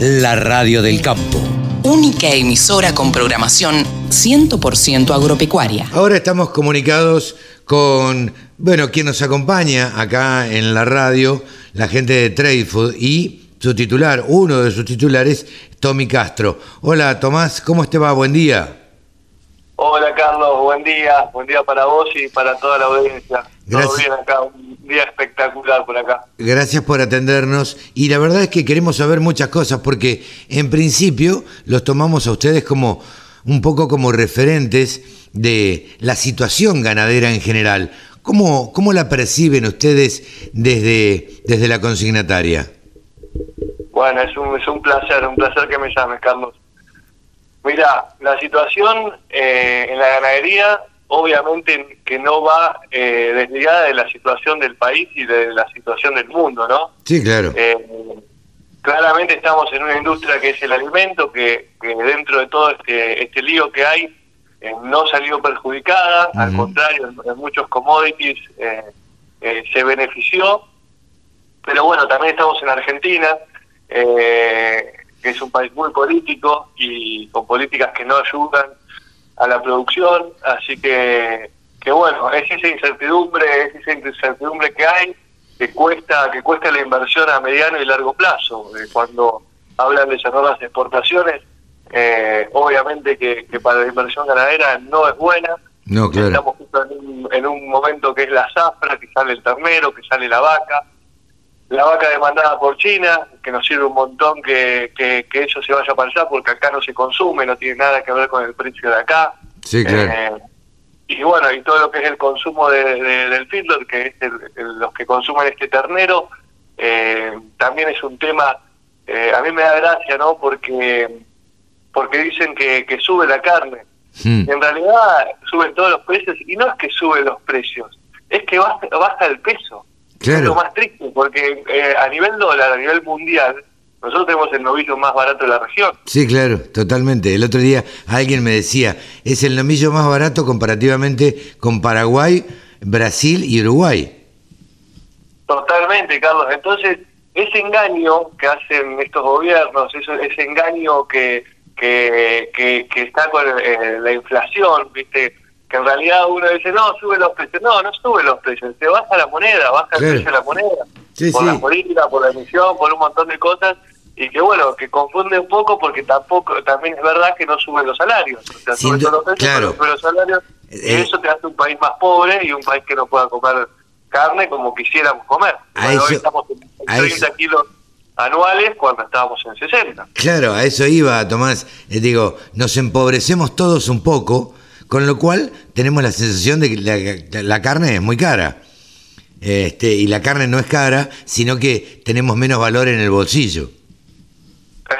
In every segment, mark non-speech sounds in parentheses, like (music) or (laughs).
la radio del campo. Única emisora con programación 100% agropecuaria. Ahora estamos comunicados con, bueno, quien nos acompaña acá en la radio, la gente de Trade Food y su titular, uno de sus titulares, Tommy Castro. Hola Tomás, ¿cómo te va? Buen día. Hola Carlos, buen día, buen día para vos y para toda la audiencia. Gracias. Todo bien acá, un día espectacular por acá. Gracias por atendernos y la verdad es que queremos saber muchas cosas porque en principio los tomamos a ustedes como un poco como referentes de la situación ganadera en general. ¿Cómo, cómo la perciben ustedes desde, desde la consignataria? Bueno, es un, es un placer, un placer que me llames, Carlos. Mira, la situación eh, en la ganadería obviamente que no va eh, desligada de la situación del país y de la situación del mundo, ¿no? Sí, claro. Eh, claramente estamos en una industria que es el alimento, que, que dentro de todo este, este lío que hay eh, no salió perjudicada, al contrario, en, en muchos commodities eh, eh, se benefició, pero bueno, también estamos en Argentina, eh, que es un país muy político y con políticas que no ayudan a la producción, así que, que bueno, es esa incertidumbre, es esa incertidumbre que hay, que cuesta, que cuesta la inversión a mediano y largo plazo. Eh, cuando hablan de cerrar las exportaciones, eh, obviamente que, que para la inversión ganadera no es buena. No, claro. Estamos justo en un, en un momento que es la zafra, que sale el ternero, que sale la vaca. La vaca demandada por China, que nos sirve un montón que, que, que eso se vaya para allá, porque acá no se consume, no tiene nada que ver con el precio de acá. Sí, claro. Eh, y bueno, y todo lo que es el consumo de, de- del feedlot, que es el- el- los que consumen este ternero, eh, también es un tema, eh, a mí me da gracia, ¿no? Porque porque dicen que, que sube la carne. Mm. Y en realidad suben todos los precios, y no es que suben los precios, es que baja, baja el peso. Claro. Es lo más triste, porque eh, a nivel dólar, a nivel mundial, nosotros tenemos el novillo más barato de la región. Sí, claro, totalmente. El otro día alguien me decía, es el nomillo más barato comparativamente con Paraguay, Brasil y Uruguay. Totalmente, Carlos. Entonces, ese engaño que hacen estos gobiernos, eso, ese engaño que, que, que, que está con eh, la inflación, ¿viste? Que en realidad uno dice, no, sube los precios. No, no sube los precios. Se baja la moneda, baja el precio de la moneda. Sí, por sí. la política, por la emisión, por un montón de cosas. Y que bueno, que confunde un poco porque tampoco, también es verdad que no suben los salarios. O sea, suben los precios, claro. pero los salarios. y Eh, eso te hace un país más pobre y un país que no pueda comer carne como quisiéramos comer. A Bueno, eso- hoy estamos en a 30 eso- kilos anuales cuando estábamos en 60. Claro, a eso iba, Tomás. Eh, digo, nos empobrecemos todos un poco, con lo cual tenemos la sensación de que la, carne es muy cara. Este, y la carne no es cara, sino que tenemos menos valor en el bolsillo.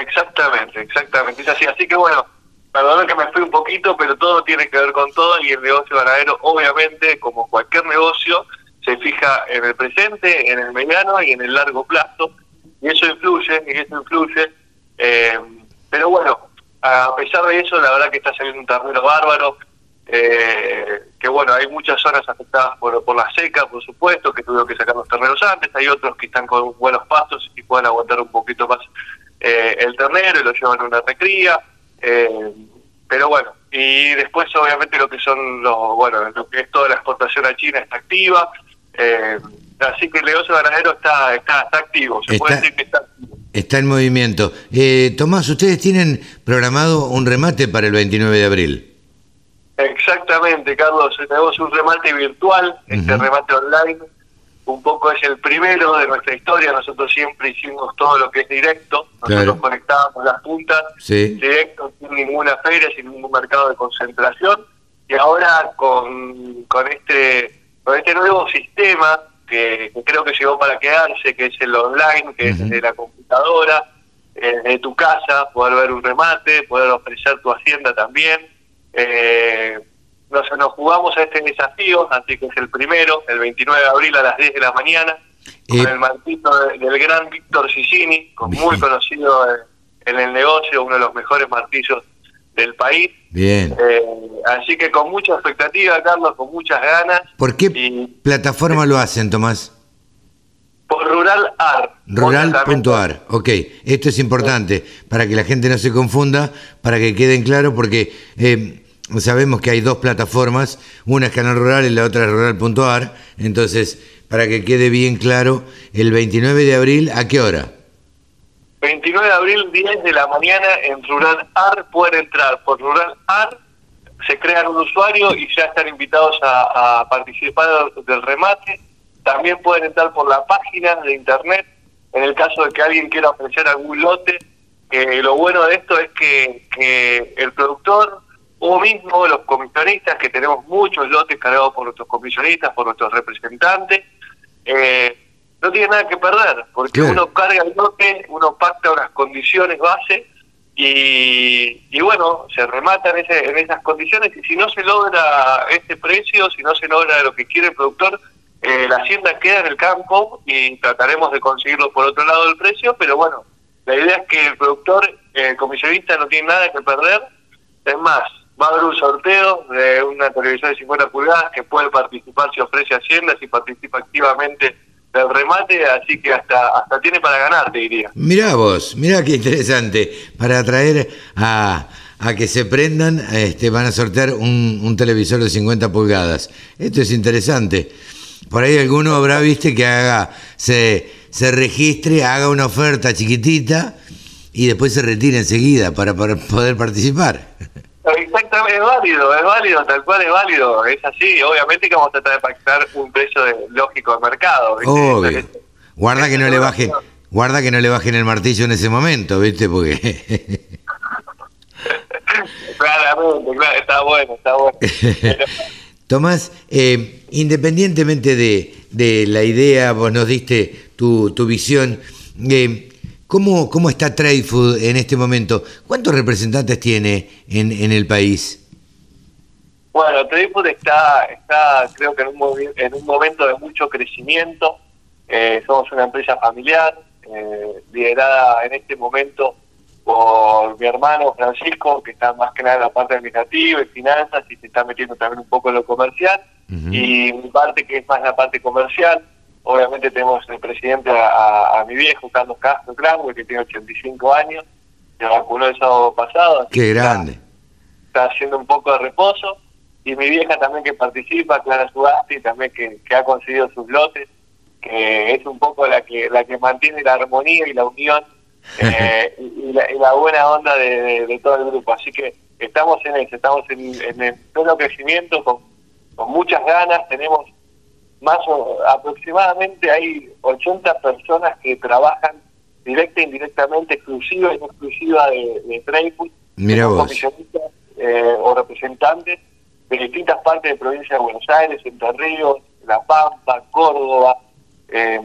Exactamente, exactamente. Es así. Así que bueno, perdón que me fui un poquito, pero todo tiene que ver con todo y el negocio ganadero, obviamente, como cualquier negocio, se fija en el presente, en el mediano y en el largo plazo. Y eso influye, y eso influye. Eh, pero bueno, a pesar de eso, la verdad que está saliendo un ternero bárbaro. Eh, que bueno, hay muchas zonas afectadas por, por la seca, por supuesto, que tuvieron que sacar los terneros antes, hay otros que están con buenos pastos y pueden aguantar un poquito más eh, el ternero y lo llevan a una recría, eh, pero bueno, y después obviamente lo que son los, bueno, lo que es toda la exportación a China está activa, eh, así que el negocio ganadero está, está, está activo, se puede Está- decir que está activo. Está en movimiento. Eh, Tomás, ustedes tienen programado un remate para el 29 de abril. Exactamente, Carlos. Tenemos un remate virtual, este remate online. Un poco es el primero de nuestra historia. Nosotros siempre hicimos todo lo que es directo. Nosotros Claro. conectábamos las puntas Sí. directo, sin ninguna feria, sin ningún mercado de concentración. Y ahora con, con este con este nuevo sistema que, que creo que llegó para quedarse, que es el online, que Ujú. es de la computadora, eh, de tu casa, poder ver un remate, poder ofrecer tu hacienda también. Eh, nos, nos jugamos a este desafío, así que es el primero, el 29 de abril a las 10 de la mañana, con Eh, el martito de- del gran Víctor Sicini, muy conocido eh, en el negocio, uno de los mejores martillos del país. Bien. Eh, así que con mucha expectativa, Carlos, con muchas ganas. ¿Por qué Y plataforma lo hacen, Tomás? Por Rural Ar. Rural.ar, ok. Esto es importante para que la gente no se confunda, para que queden claro, porque eh, sabemos que hay dos plataformas, una es Canal Rural y la otra es Rural.ar, entonces, para que quede bien claro, el 29 de abril, ¿a qué hora? 29 de abril, 10 de la mañana, en Rural Ar, pueden entrar por Rural Ar, se crean un usuario y ya están invitados a, participar del remate también pueden entrar por la página de internet en el caso de que alguien quiera ofrecer algún lote. que lo bueno de esto es que el productor o mismo los comisionistas, que tenemos muchos lotes cargados por nuestros comisionistas, por nuestros representantes, eh, no tiene nada que perder, porque uno carga el lote, uno pacta unas condiciones base y, y bueno, se remata en, ese, en esas condiciones y si no se logra ese precio, si no se logra lo que quiere el productor, eh, la hacienda queda en el campo y trataremos de conseguirlo por otro lado del precio, pero bueno, la idea es que el productor, el comisionista no tiene nada que perder. Es más, va a haber un sorteo de una televisión de 50 pulgadas que puede participar si ofrece hacienda, si participa activamente del remate, así que hasta hasta tiene para ganar, te diría. Mirá vos, mirá qué interesante, para atraer a, a que se prendan, este, van a sortear un, un televisor de 50 pulgadas. Esto es interesante. Por ahí alguno habrá, viste, que haga, se, se registre, haga una oferta chiquitita y después se retire enseguida para, poder participar. Exactamente, es válido, es válido, tal cual es válido, es así. Obviamente que vamos a tratar de pactar un precio lógico de mercado. Obvio. Guarda que no le bajen, guarda que no le bajen el martillo en ese momento, ¿viste? Porque (laughs) Claramente, claro, está bueno, está bueno. (laughs) Tomás, eh, independientemente de, la idea, vos nos diste tu, visión, eh, ¿cómo, ¿cómo está Trade Food en este momento? ¿Cuántos representantes tiene en, en el país? Bueno, Trade Food está, está creo que en un, en un momento de mucho crecimiento. Eh, somos una empresa familiar, liderada en este momento por mi hermano Francisco, que está más que nada en la parte administrativa y finanzas y se está metiendo también un poco en lo comercial, y mi parte que es más la parte comercial. Obviamente tenemos el presidente a, mi viejo, Carlos Castro Cranwell, que tiene 85 años, se vacunó el sábado pasado. Qué grande. Está, haciendo un poco de reposo. Y mi vieja también que participa, Clara Sugasti, también que, que ha conseguido sus lotes, que es un poco la que, la que mantiene la armonía y la unión (laughs) eh, y, la, buena onda de, todo el grupo. Así que estamos en eso, estamos en, en el pleno crecimiento con, con muchas ganas. Tenemos más o aproximadamente hay 80 personas que trabajan directa e indirectamente, exclusiva y no exclusiva de, de Facebook, eh, o representantes de distintas partes de provincia de Buenos Aires, Entre Ríos, La Pampa, Córdoba, eh,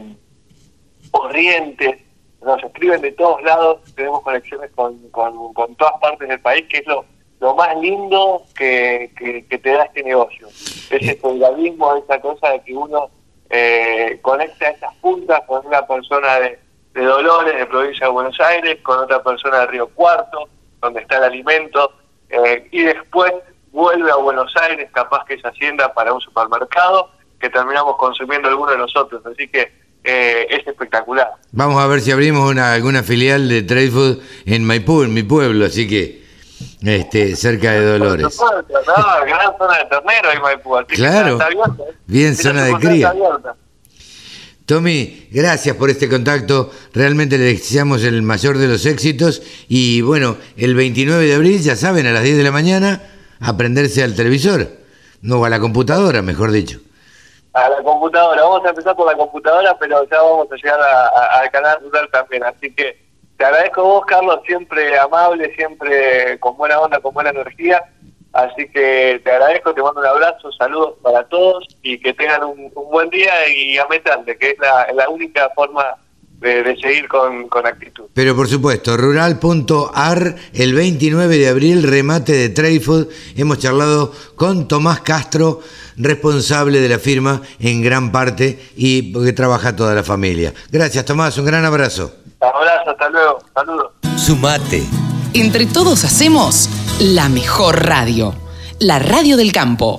Corrientes, nos escriben de todos lados, tenemos conexiones con, con, todas partes del país, que es lo, lo más lindo que, que, te da este negocio. Ese feudalismo, esa cosa de que uno eh, conecta esas puntas con una persona de, de Dolores, de provincia de Buenos Aires, con otra persona de Río Cuarto, donde está el alimento, eh, y después vuelve a Buenos Aires, capaz que es hacienda para un supermercado, que terminamos consumiendo alguno de nosotros. Así que eh, es espectacular. Vamos a ver si abrimos una, alguna filial de Trade Food en Maipú, en mi pueblo, así que este cerca de Dolores. No, gran zona de ternero en Maipú, claro, bien zona de cría. Tommy, gracias por este contacto. Realmente le deseamos el mayor de los éxitos. Y bueno, el 29 de abril, ya saben, a las 10 de la mañana, aprenderse al televisor. No, a la computadora, mejor dicho a la computadora. Vamos a empezar por la computadora, pero ya vamos a llegar al canal rural también. Así que te agradezco a vos, Carlos, siempre amable, siempre con buena onda, con buena energía. Así que te agradezco, te mando un abrazo, saludos para todos y que tengan un, buen día y a que es la, única forma de, seguir con, con, actitud. Pero por supuesto, rural.ar, el 29 de abril, remate de Trayfood. Hemos charlado con Tomás Castro, responsable de la firma en gran parte y que trabaja toda la familia. Gracias Tomás, un gran abrazo. Un abrazo, hasta luego, saludos. Sumate. Entre todos hacemos la mejor radio, la radio del campo.